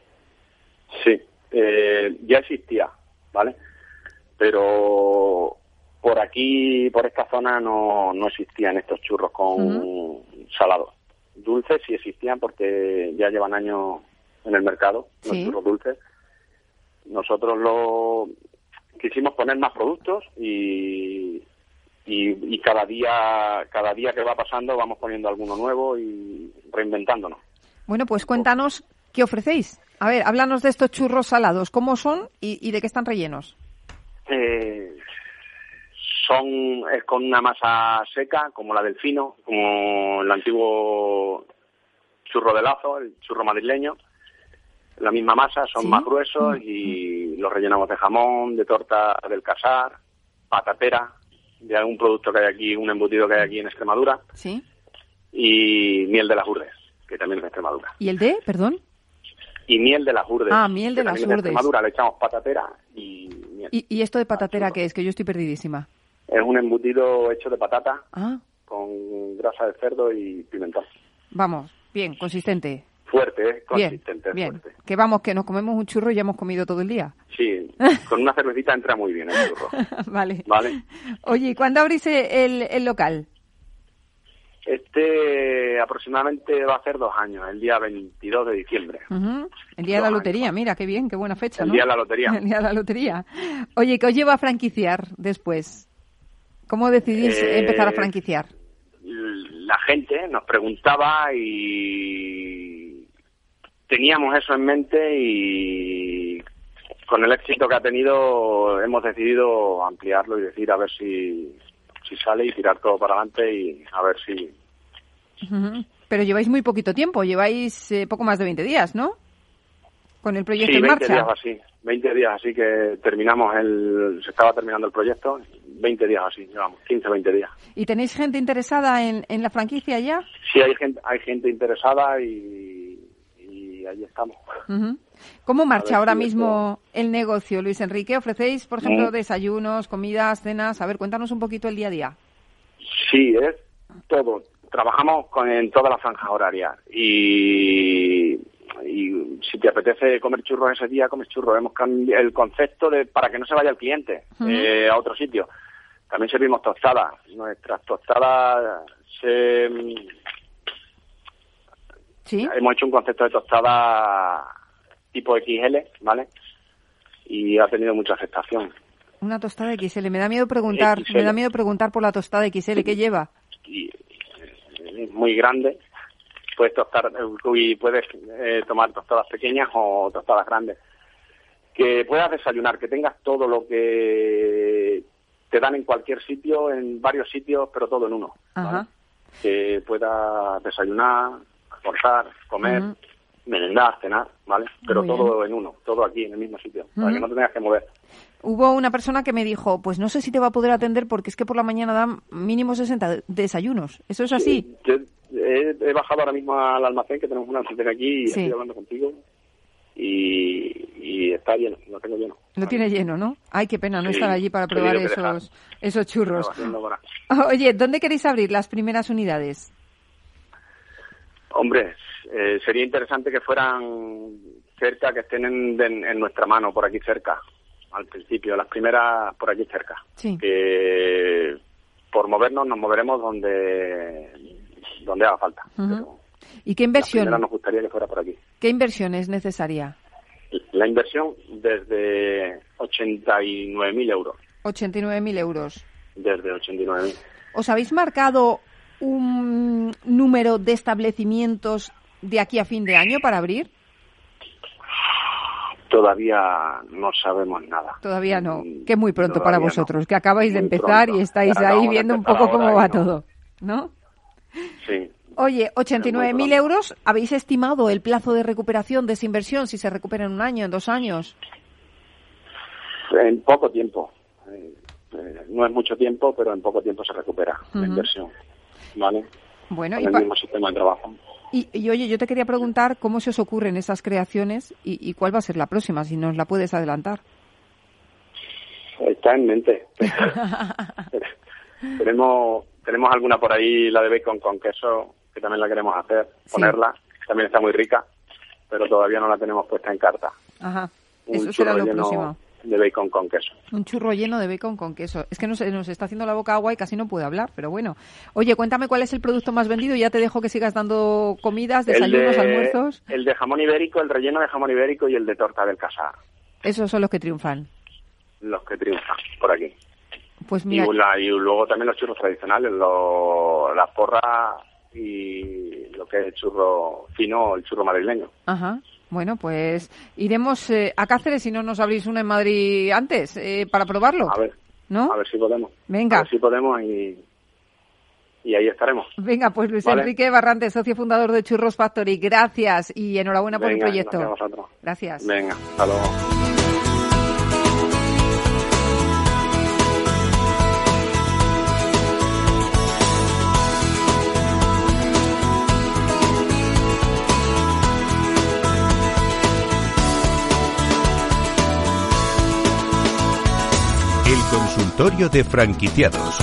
Sí, eh, ya existía, ¿vale? Pero por aquí, por esta zona, no, no existían estos churros con salados. Dulces sí existían porque ya llevan años en el mercado, los churros dulces. Nosotros lo quisimos poner más productos y, y, cada día cada día que va pasando vamos poniendo alguno nuevo y reinventándonos. Bueno, pues cuéntanos qué ofrecéis. A ver, háblanos de estos churros salados, cómo son y, de qué están rellenos. Eh, son es con una masa seca como la del fino, como el antiguo churro de lazo, el churro madrileño. La misma masa, son más gruesos y los rellenamos de jamón, de torta del casar, patatera, de algún producto que hay aquí, un embutido que hay aquí en Extremadura. Sí. Y miel de las urdes, que también es de Extremadura. ¿Y el de, perdón? Y miel de las urdes. Ah, miel de las urdes. En Extremadura le echamos patatera y miel. ¿Y, esto de patatera qué es? Que yo estoy perdidísima. Es un embutido hecho de patata ah. con grasa de cerdo y pimentón. Vamos, bien, consistente. Fuerte, ¿eh? consistente, bien, Que vamos, que nos comemos un churro y ya hemos comido todo el día. Sí, con una cervecita entra muy bien el churro. vale. Vale. Oye, ¿y cuándo abrís el, el local? Este aproximadamente va a ser dos años, el día 22 de diciembre. El día de la lotería, mira, qué bien, qué buena fecha, el ¿no? día de la lotería. El día de la lotería. Oye, ¿qué os lleva a franquiciar después? ¿Cómo decidís eh, empezar a franquiciar? La gente nos preguntaba y teníamos eso en mente y con el éxito que ha tenido hemos decidido ampliarlo y decir a ver si si sale y tirar todo para adelante y a ver si... Pero lleváis muy poquito tiempo, lleváis eh, poco más de 20 días, ¿no? Con el proyecto sí, en 20 marcha. días así, 20 días así que terminamos el... se estaba terminando el proyecto, 20 días así, llevamos, 15, 20 días. ¿Y tenéis gente interesada en, en la franquicia ya? Sí, hay gente, hay gente interesada y, y ahí estamos. ¿Cómo marcha ahora mismo el negocio, Luis Enrique? ¿Ofrecéis, por ejemplo, mm. desayunos, comidas, cenas? A ver, cuéntanos un poquito el día a día. Sí, es todo. Trabajamos con, en todas las franjas horarias y, y si te apetece comer churros ese día, comes churros. Hemos cambiado el concepto de para que no se vaya el cliente eh, a otro sitio. También servimos tostadas. Nuestras tostadas se Sí. Hemos hecho un concepto de tostada tipo XL, ¿vale? Y ha tenido mucha aceptación. Una tostada XL. Me da miedo preguntar, XL. me da miedo preguntar por la tostada XL. ¿Qué lleva? Y eh, muy grande. Puedes tostar eh, y puedes eh, tomar tostadas pequeñas o tostadas grandes. Que puedas desayunar, que tengas todo lo que te dan en cualquier sitio, en varios sitios, pero todo en uno. ¿vale? Ajá. que pueda desayunar, almorzar, comer, merendar, cenar, ¿vale? Pero Muy todo en uno, todo aquí, en el mismo sitio, para que no te tengas que mover. Hubo una persona que me dijo, pues no sé si te va a poder atender porque es que por la mañana dan mínimo 60 desayunos. ¿Eso es así? Yo he, he bajado ahora mismo al almacén, que tenemos un almacén aquí, y Sí. estoy hablando contigo, y, y está lleno, lo tengo lleno. Lo tiene lleno, ¿no? Ay, qué pena no Sí, estar allí para probar esos, esos churros. Oye, ¿dónde queréis abrir las primeras unidades? Hombre, eh, sería interesante que fueran cerca, que estén en, en- en nuestra mano, por aquí cerca, al principio, las primeras por aquí cerca. Sí. Que por movernos nos moveremos donde donde haga falta. Pero ¿Y qué inversión? nos gustaría que fuera por aquí. ¿Qué inversión es necesaria? La inversión desde 89.000 euros. 89.000 euros. Desde 89.000. ¿Os habéis marcado un número de establecimientos de aquí a fin de año para abrir? Todavía no sabemos nada. Todavía no, Mm, que es muy pronto para no. vosotros, que acabáis de Muy empezar pronto. y estáis ahí viendo un poco cómo va no. todo, ¿no? Sí. Oye, muy 89.000 pronto. euros, ¿habéis estimado el plazo de recuperación de esa inversión? Si se recupera en un año, en dos años. En poco tiempo. Eh, eh, no es mucho tiempo, pero en poco tiempo se recupera la inversión. ¿Vale? Bueno, Con y, el pa- mismo sistema de trabajo. y, y, oye, yo te quería preguntar cómo se os ocurren esas creaciones y, y cuál va a ser la próxima, si nos la puedes adelantar. Está en mente. tenemos, tenemos alguna por ahí, la de bacon con queso, que también la queremos hacer, Sí. ponerla. que También está muy rica, pero todavía no la tenemos puesta en carta. Ajá, Un eso será lo próximo. De bacon con queso. Un churro lleno de bacon con queso. Es que nos, nos está haciendo la boca agua y casi no puede hablar, pero bueno. Oye, cuéntame cuál es el producto más vendido y ya te dejo que sigas dando comidas, desayunos, el de, almuerzos. El de jamón ibérico, el relleno de jamón ibérico y el de torta del casar. Esos son los que triunfan. Los que triunfan por aquí. Pues Y, mira, la- y luego también los churros tradicionales, lo- las porras y lo que es el churro fino, el churro madrileño. ajá. Bueno, pues iremos eh, a Cáceres si no nos abrís una en Madrid antes eh, para probarlo. A ver, ¿No? a ver si podemos. Venga. A ver si podemos y, y ahí estaremos. Venga, pues Luis Vale. Enrique Barrante, socio fundador de Churros Factory, gracias y enhorabuena por el proyecto. Gracias. Venga, hasta luego. Consultorio de franquiciados.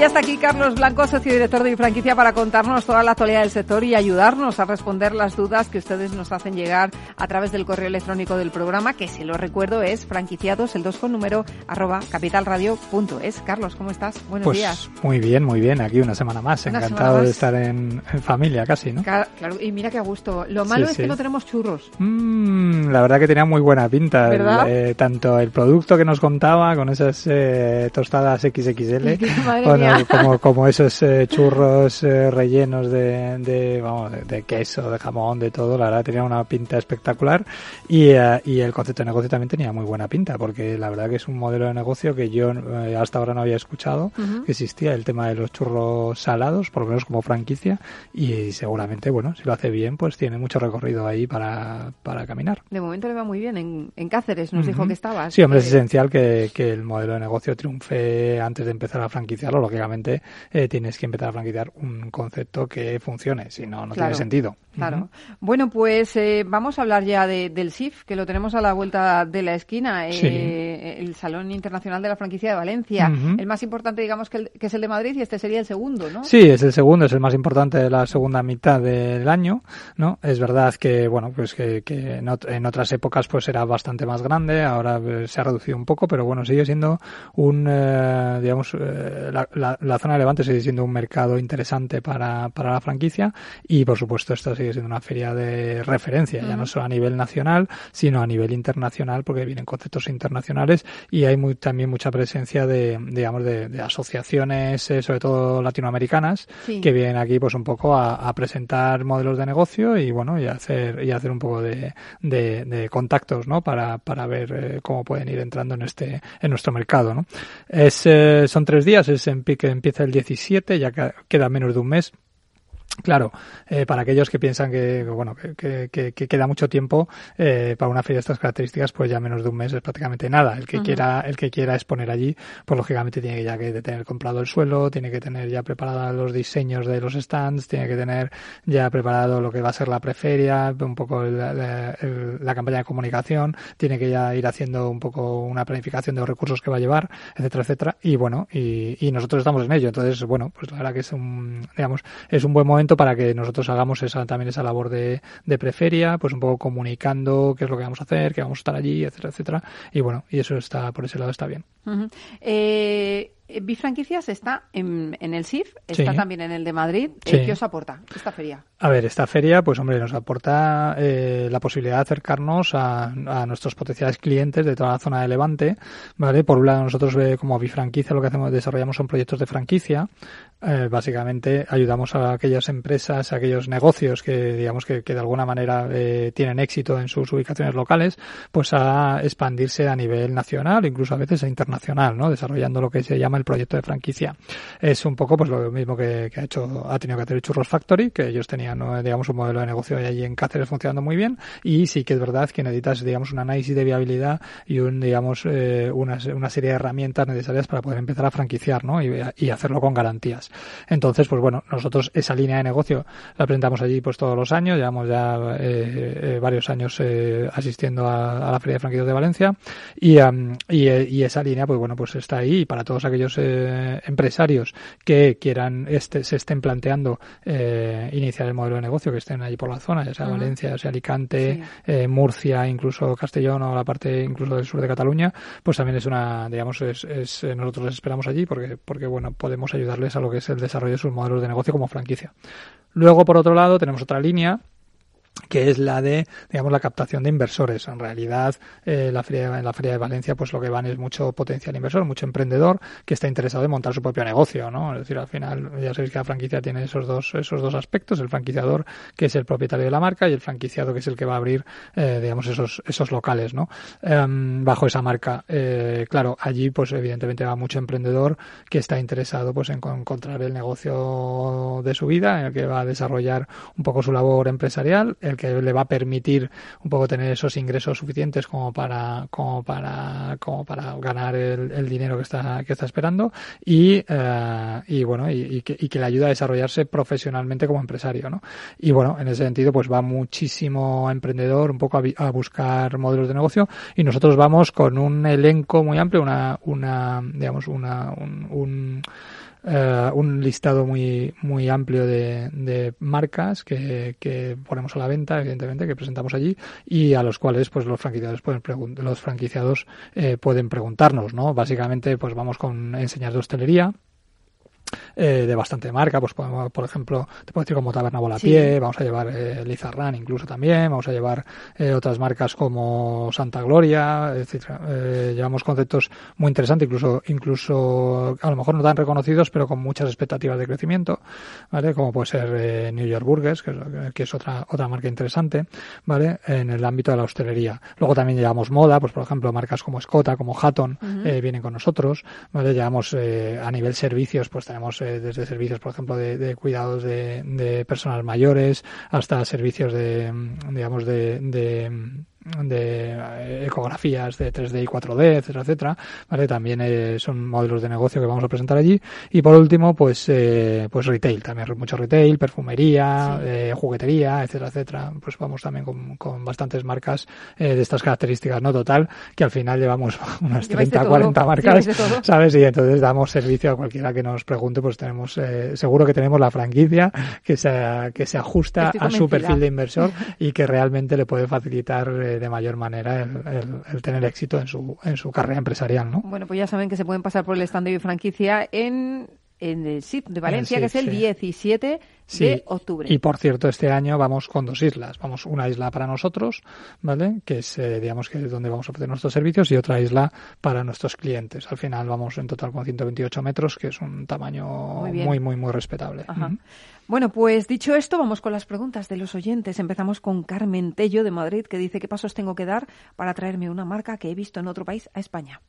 Y ya está aquí Carlos Blanco, socio director de mi franquicia, para contarnos toda la actualidad del sector y ayudarnos a responder las dudas que ustedes nos hacen llegar a través del correo electrónico del programa, que si lo recuerdo es franquiciados, el 2 con número, arroba capitalradio.es. Carlos, ¿cómo estás? Buenos Pues días. muy bien, muy bien. Aquí una semana más. Una Encantado semana de estar en, en familia casi, ¿no? Claro, y mira qué a gusto. Lo malo Sí, es que no tenemos churros. Mm, la verdad que tenía muy buena pinta. El- eh, tanto el producto que nos contaba con esas eh, tostadas XXL Madre mía. Como, como esos eh, churros eh, rellenos de, de, vamos, de, de queso, de jamón, de todo. La verdad tenía una pinta espectacular y, eh, y el concepto de negocio también tenía muy buena pinta porque la verdad que es un modelo de negocio que yo eh, hasta ahora no había escuchado Ujú. que existía el tema de los churros salados, por lo menos como franquicia, y seguramente, bueno, si lo hace bien, pues tiene mucho recorrido ahí para, para caminar. De momento le va muy bien. En, en Cáceres nos dijo Ujú. que estabas. Sí, hombre, es Eh, esencial que, que el modelo de negocio triunfe antes de empezar a franquiciarlo. Lógicamente, eh, tienes que empezar a franquiciar un concepto que funcione, si no, no Claro. tiene sentido. Claro. Bueno, pues eh, vamos a hablar ya del SIF, que lo tenemos a la vuelta de la esquina, eh, el Salón Internacional de la Franquicia de Valencia. El más importante, digamos, que, es el de Madrid y este sería el segundo, ¿no? Sí, es el segundo, es el más importante de la segunda mitad del año, ¿no? Es verdad que, bueno, pues que, en, otras épocas pues era bastante más grande, ahora eh, se ha reducido un poco, pero bueno, sigue siendo un, digamos, la, la, zona de Levante sigue siendo un mercado interesante para, para la franquicia y, por supuesto, esta sigue siendo una feria de referencia, ya no solo a nivel nacional, sino a nivel internacional, porque vienen conceptos internacionales y hay muy, también mucha presencia de, digamos, de, asociaciones, eh, sobre todo latinoamericanas, que vienen aquí pues un poco a, presentar modelos de negocio y bueno, y hacer, y hacer un poco de, de, contactos, ¿no? Para, para ver eh, cómo pueden ir entrando en este, en nuestro mercado, ¿no? Es, eh, son tres días, es en, que empieza el 17, ya queda menos de un mes Claro, eh, para aquellos que piensan que, bueno, que, que, que queda mucho tiempo eh, para una feria de estas características, pues ya menos de un mes es prácticamente nada. El que quiera, el que quiera exponer allí, pues lógicamente tiene ya que tener comprado el suelo, tiene que tener ya preparados los diseños de los stands, tiene que tener ya preparado lo que va a ser la preferia, un poco la, campaña de comunicación, tiene que ya ir haciendo un poco una planificación de los recursos que va a llevar, etcétera, etcétera. Y bueno, y, y nosotros estamos en ello. Entonces, bueno, pues la verdad que es un, digamos, es un buen momento para que nosotros hagamos esa, también esa labor de, de preferia, pues un poco comunicando qué es lo que vamos a hacer, que vamos a estar allí, etcétera, etcétera. Y bueno, y eso está, por ese lado está bien. Bifranquicias está en, en, el SIF, está también en el de Madrid. Eh, ¿Qué os aporta esta feria? A ver, esta feria, pues hombre, nos aporta eh, la posibilidad de acercarnos a, a, nuestros potenciales clientes de toda la zona de Levante, ¿vale? Por un lado, nosotros eh, como Bifranquicia lo que hacemos, desarrollamos son proyectos de franquicia. Eh, básicamente ayudamos a aquellas empresas, a aquellos negocios que, digamos, que, que de alguna manera eh, tienen éxito en sus ubicaciones locales, pues a expandirse a nivel nacional, incluso a veces a internacional, ¿no? Desarrollando lo que se llama el proyecto de franquicia. Es un poco, pues lo mismo que, que ha hecho, ha tenido que hacer Churros Factory, que ellos tenían digamos, un modelo de negocio allí en Cáceres funcionando muy bien y sí que es verdad que necesitas, digamos, un análisis de viabilidad y un, digamos, eh, una, una, serie de herramientas necesarias para poder empezar a franquiciar, ¿no? Y, y, hacerlo con garantías. Entonces, pues bueno, nosotros esa línea de negocio la presentamos allí pues todos los años, llevamos ya eh, eh, varios años eh, asistiendo a, a, la Feria de Franquicias de Valencia y, um, y, y, esa línea, pues bueno, pues está ahí para todos aquellos empresarios que quieran, este, se estén planteando iniciar el modelo de negocio que estén allí por la zona, ya sea Valencia, ya sea Alicante, eh, Murcia, incluso Castellón o la parte incluso del sur de Cataluña, pues también es una, digamos, es, es eh, nosotros les esperamos allí porque, porque bueno, podemos ayudarles a lo que es el desarrollo de sus modelos de negocio como franquicia. Luego, por otro lado, tenemos otra línea que es la de, digamos, la captación de inversores. En realidad, eh, la feria, en la Feria de Valencia, pues lo que van es mucho potencial inversor, mucho emprendedor que está interesado en montar su propio negocio, ¿no? Es decir, al final, ya sabéis que la franquicia tiene esos dos, esos dos aspectos, el franquiciador, que es el propietario de la marca, y el franquiciado, que es el que va a abrir, eh, digamos, esos, esos locales, ¿no? Em, bajo esa marca. Eh, claro, allí, pues evidentemente va mucho emprendedor que está interesado, pues, en encontrar el negocio de su vida, en el que va a desarrollar un poco su labor empresarial, el que le va a permitir un poco tener esos ingresos suficientes como para como para como para ganar el, dinero que está que está esperando y, eh, y bueno y, que, y, que, le ayuda a desarrollarse profesionalmente como empresario ¿no? y bueno en ese sentido pues va muchísimo emprendedor un poco a, buscar modelos de negocio y nosotros vamos con un elenco muy amplio una una digamos una un eh, un listado muy muy amplio de, de marcas que, que, ponemos a la venta, evidentemente, que presentamos allí y a los cuales pues los franquiciados pueden los franquiciados eh, pueden preguntarnos, ¿no? Básicamente, pues vamos con enseñar de hostelería, eh, de bastante marca, pues podemos, por ejemplo, te puedo decir como Taberna Volapié, sí. vamos a llevar eh, Lizarran incluso también, vamos a llevar eh, otras marcas como Santa Gloria, etcétera. Eh, llevamos conceptos muy interesantes, incluso, incluso a lo mejor no tan reconocidos, pero con muchas expectativas de crecimiento, ¿vale? Como puede ser eh, New York Burgers, que es, que es otra, otra marca interesante, ¿vale? En el ámbito de la hostelería. Luego también llevamos moda, pues por ejemplo, marcas como Escota, como Hatton, uh -huh. vienen con nosotros, ¿vale? Llevamos a nivel servicios, pues tenemos eh, desde servicios, por ejemplo, de, de cuidados de, de, personas mayores hasta servicios de, digamos, de, de eh, ecografías de 3D y 4D, etcétera, etcétera, ¿vale? También eh, son modelos de negocio que vamos a presentar allí. Y por último, pues, eh, pues retail, también mucho retail, perfumería, eh, juguetería, etcétera, etcétera. Pues vamos también con, con bastantes marcas eh, de estas características, ¿no? Total, que al final llevamos unas 30, 40 marcas, ¿sabes? Y entonces damos servicio a cualquiera que nos pregunte, pues tenemos, eh, seguro que tenemos la franquicia que se, que se ajusta a su perfil de inversor y que realmente le puede facilitar de mayor manera el, tener éxito en su, en su carrera empresarial, ¿no? Bueno, pues ya saben que se pueden pasar por el stand de franquicia en en el SIP de Valencia, SIP, que es el sí. 17 sí. de octubre. Y por cierto, este año vamos con dos islas. Vamos una isla para nosotros, ¿vale? Que es, eh, digamos, que es donde vamos a ofrecer nuestros servicios y otra isla para nuestros clientes. Al final vamos en total con 128 metros, que es un tamaño muy, muy, muy, muy, respetable. Ajá. Bueno, pues dicho esto, vamos con las preguntas de los oyentes. Empezamos con Carmen Tello de Madrid, que dice qué pasos tengo que dar para traerme una marca que he visto en otro país a España.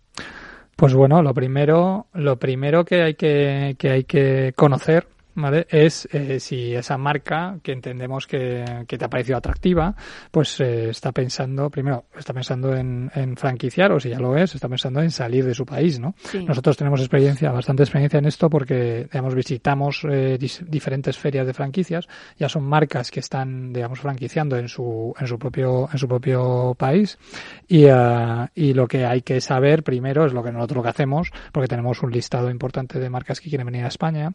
Pues bueno, lo primero, lo primero que hay que, que hay que conocer ¿vale? Es eh, si esa marca que entendemos que, que, te ha parecido atractiva, pues eh, está pensando, primero, está pensando en, en, franquiciar, o si ya lo es, está pensando en salir de su país, ¿no? Sí. Nosotros tenemos experiencia, bastante experiencia en esto porque, digamos, visitamos eh, diferentes ferias de franquicias, ya son marcas que están, digamos, franquiciando en su, en su propio, en su propio país y, uh, y lo que hay que saber primero es lo que nosotros lo que hacemos, porque tenemos un listado importante de marcas que quieren venir a España,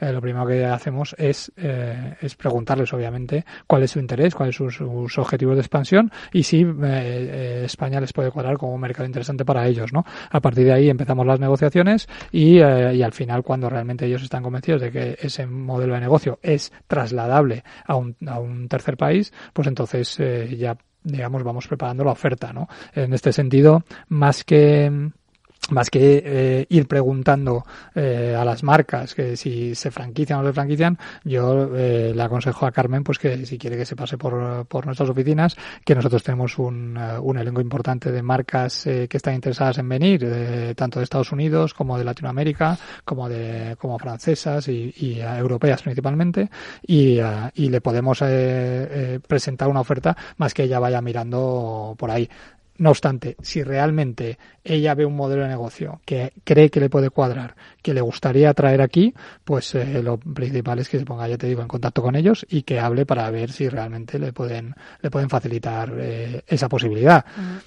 eh, lo primero que hacemos es, eh, es preguntarles, obviamente, cuál es su interés, cuáles son sus, sus objetivos de expansión y si eh, España les puede cuadrar como un mercado interesante para ellos, ¿no? A partir de ahí empezamos las negociaciones y, eh, y al final, cuando realmente ellos están convencidos de que ese modelo de negocio es trasladable a un, a un tercer país, pues entonces eh, ya digamos vamos preparando la oferta, ¿no? En este sentido, más que más que eh, ir preguntando eh, a las marcas que si se franquician o se franquician, yo eh, le aconsejo a Carmen pues que si quiere que se pase por, por nuestras oficinas, que nosotros tenemos un, uh, un elenco importante de marcas que están interesadas en venir, de, tanto de Estados Unidos como de Latinoamérica, como de como francesas y, y uh, europeas principalmente, y, y le podemos presentar una oferta más que ella vaya mirando por ahí. No obstante, si realmente ella ve un modelo de negocio que cree que le puede cuadrar, que le gustaría traer aquí, pues eh, lo principal es que se ponga, ya te digo, en contacto con ellos y que hable para ver si realmente le pueden, le pueden facilitar eh, esa posibilidad. Uh -huh.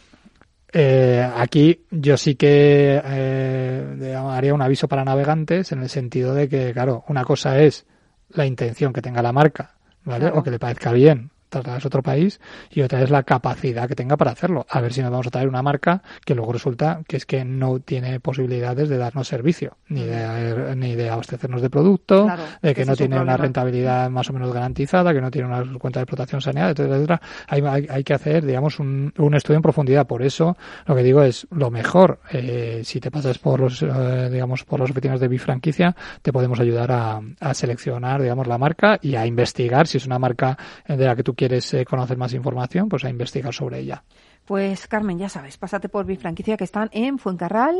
Eh, aquí yo sí que eh, haría un aviso para navegantes en el sentido de que, claro, una cosa es la intención que tenga la marca, ¿vale? Claro. O que le parezca bien, trasladarse a otro país y otra es la capacidad que tenga para hacerlo. A ver si nos vamos a traer una marca que luego resulta que es que no tiene posibilidades de darnos servicio, ni de, ni de abastecernos de producto, claro, de que no tiene una rentabilidad más o menos garantizada, que no tiene una cuenta de explotación saneada, etcétera, etcétera. Hay, hay, hay que hacer, digamos, un, un, estudio en profundidad. Por eso, lo que digo es, lo mejor, eh, si te pasas por los, eh, digamos, por las oficinas de bifranquicia, te podemos ayudar a, a seleccionar, digamos, la marca y a investigar si es una marca de la que tú quieres eh, conocer más información, pues a investigar sobre ella. Pues Carmen, ya sabes, pásate por mi franquicia que están en Fuencarral.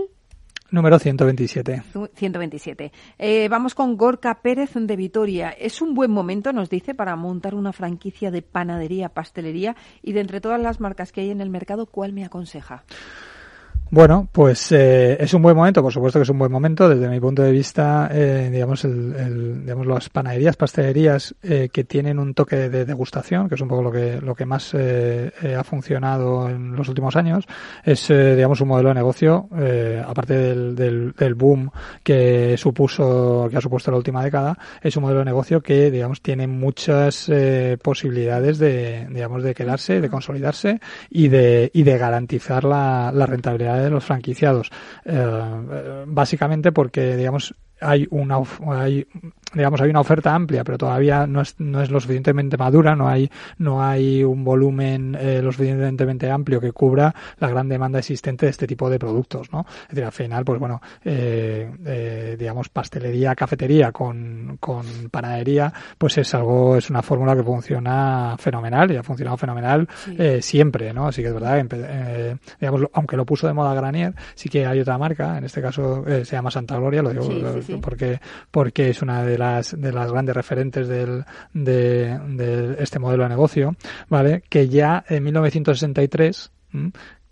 Número 127. 127. Eh, vamos con Gorka Pérez de Vitoria. Es un buen momento, nos dice, para montar una franquicia de panadería, pastelería y de entre todas las marcas que hay en el mercado, ¿cuál me aconseja? Bueno, pues eh, es un buen momento, por supuesto que es un buen momento. Desde mi punto de vista, eh, digamos, el, el, digamos, las panaderías, pastelerías eh, que tienen un toque de degustación, que es un poco lo que lo que más eh, eh, ha funcionado en los últimos años, es, eh, digamos, un modelo de negocio, eh, aparte del, del, del boom que supuso, que ha supuesto la última década, es un modelo de negocio que, digamos, tiene muchas eh, posibilidades de, digamos, de quedarse, de consolidarse y de y de garantizar la, la rentabilidad de los franquiciados. Eh, básicamente porque, digamos, hay una hay digamos hay una oferta amplia pero todavía no es, no es lo suficientemente madura no hay no hay un volumen eh, lo suficientemente amplio que cubra la gran demanda existente de este tipo de productos no es decir al final pues bueno eh, eh, digamos pastelería cafetería con, con panadería pues es algo es una fórmula que funciona fenomenal y ha funcionado fenomenal sí. siempre no así que es verdad eh, digamos aunque lo puso de moda Granier sí que hay otra marca en este caso se llama Santa Gloria lo digo sí, sí, porque porque es una de las, de las grandes referentes del, de, de este modelo de negocio, ¿vale? Que ya en 1963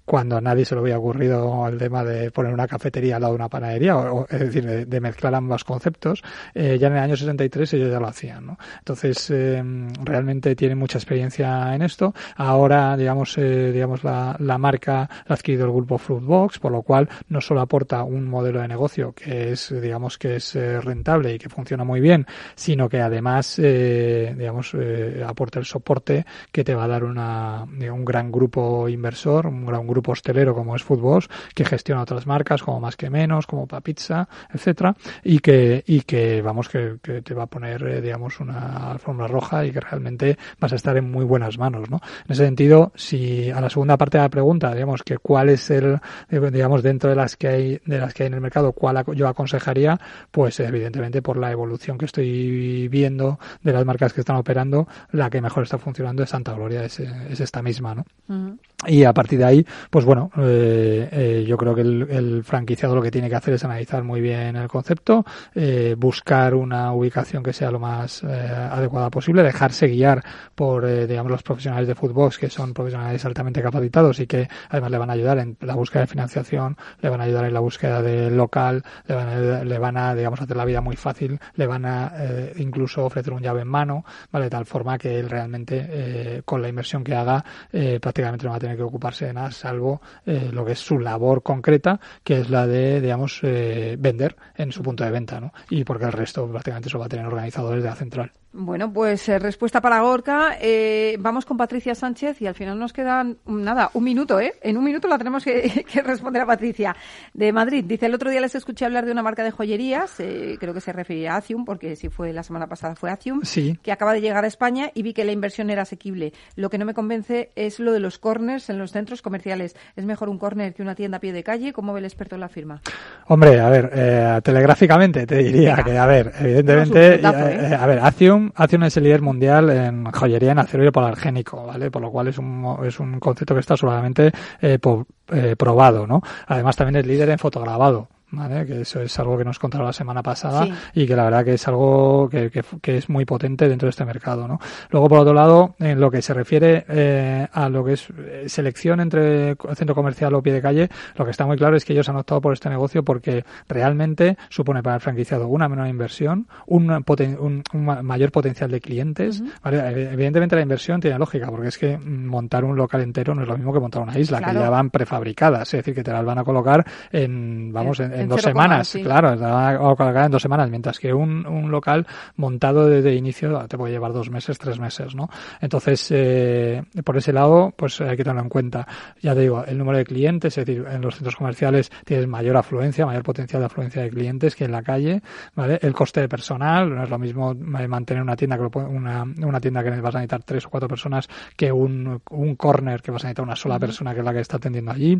cuando a nadie se le había ocurrido el tema de poner una cafetería al lado de una panadería, o, es decir, de, mezclar ambos conceptos, eh, ya en el año 63 ellos ya lo hacían, ¿no? Entonces, eh, realmente tienen mucha experiencia en esto. Ahora, digamos, eh, digamos la, la, marca ha adquirido el grupo Fruitbox, por lo cual no solo aporta un modelo de negocio que es, digamos, que es rentable y que funciona muy bien, sino que además, digamos, aporta el soporte que te va a dar una, un gran grupo inversor, un gran grupo grupo como es Foodboss, que gestiona otras marcas como Más que Menos, como Papizza, etcétera, y que, y que vamos, que, te va a poner, eh, digamos, una alfombra roja y que realmente vas a estar en muy buenas manos, ¿no? En ese sentido, si a la segunda parte de la pregunta, digamos, que cuál es el, digamos, dentro de las que hay, de las que hay en el mercado, cuál yo aconsejaría, pues evidentemente por la evolución que estoy viendo de las marcas que están operando, la que mejor está funcionando es Santa Gloria, es, es esta misma, ¿no? Y a partir de ahí, pues bueno, eh, eh, yo creo que el, franquiciado lo que tiene que hacer es analizar muy bien el concepto, eh, buscar una ubicación que sea lo más adecuada posible, dejarse guiar por, digamos, los profesionales de fútbol, que son profesionales altamente capacitados y que además le van a ayudar en la búsqueda de financiación, le van a ayudar en la búsqueda del local, le van a, le van a digamos, hacer la vida muy fácil, le van a incluso ofrecer un llave en mano, ¿vale? De tal forma que él realmente, con la inversión que haga, prácticamente no va a tener que ocuparse de nada, salvo eh, lo que es su labor concreta, que es la de, digamos, eh, vender en su punto de venta, ¿no? Y porque el resto prácticamente eso va a tener organizado desde la central. Bueno, pues eh, respuesta para Gorka. Eh, vamos con Patricia Sánchez y al final nos quedan, nada, un minuto, ¿eh? En un minuto la tenemos que, responder a Patricia de Madrid. Dice, el otro día les escuché hablar de una marca de joyerías, eh, creo que se refería a Acium, porque si fue la semana pasada fue Acium, que acaba de llegar a España y vi que la inversión era asequible. Lo que no me convence es lo de los corners en los centros comerciales. ¿Es mejor un corner que una tienda a pie de calle? ¿Cómo ve el experto en la firma? Hombre, a ver, telegráficamente te diría que, a ver, evidentemente, a ver, Acium Acium, es el líder mundial en joyería en acero polargénico, ¿vale? Por lo cual es un, es un concepto que está solamente eh, eh, probado, ¿no? Además también es líder en fotograbado. ¿Vale? que eso es algo que nos contaron la semana pasada y que la verdad que es algo que, que, es muy potente dentro de este mercado. ¿no? Luego, por otro lado, en lo que se refiere eh, a lo que es eh, selección entre centro comercial o pie de calle, lo que está muy claro es que ellos han optado por este negocio porque realmente supone para el franquiciado una menor inversión, un, un, mayor potencial de clientes. ¿vale? Evidentemente la inversión tiene lógica porque es que montar un local entero no es lo mismo que montar una isla, que ya van prefabricadas, es decir, que te las van a colocar en, vamos, en, en, dos semanas, claro, en dos semanas, mientras que un, un local montado desde inicio te puede llevar dos meses, tres meses, ¿no? Entonces, eh, por ese lado, pues hay que tenerlo en cuenta. Ya te digo, el número de clientes, es decir, en los centros comerciales tienes mayor afluencia, mayor potencial de afluencia de clientes que en la calle, ¿vale? El coste de personal, no es lo mismo mantener una tienda que una, una tienda que vas a necesitar tres o cuatro personas que un, un corner que vas a necesitar una sola persona que es la que está atendiendo allí.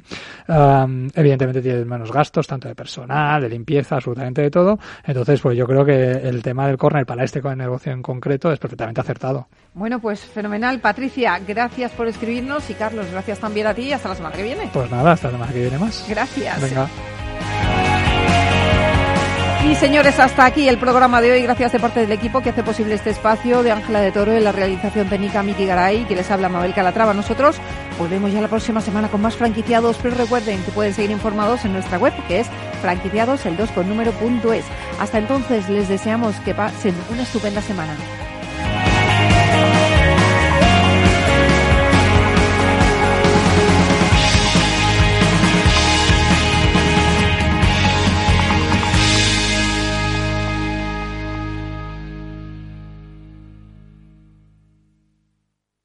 evidentemente tienes menos gastos, tanto de personal de limpieza, absolutamente de todo. Entonces, pues yo creo que el tema del corner para este negocio en concreto es perfectamente acertado. Bueno, pues fenomenal. Patricia, gracias por escribirnos y Carlos, gracias también a ti y hasta la semana que viene. Pues nada, hasta la semana que viene más. Gracias. Venga. Y señores, hasta aquí el programa de hoy. Gracias de parte del equipo que hace posible este espacio de Ángela de Toro en la realización técnica Miki Garay, que les habla Mabel Calatrava. Nosotros volvemos ya la próxima semana con más franquiciados, pero recuerden que pueden seguir informados en nuestra web, que es franquiciados el 2 con. Hasta entonces les deseamos que pasen una estupenda semana.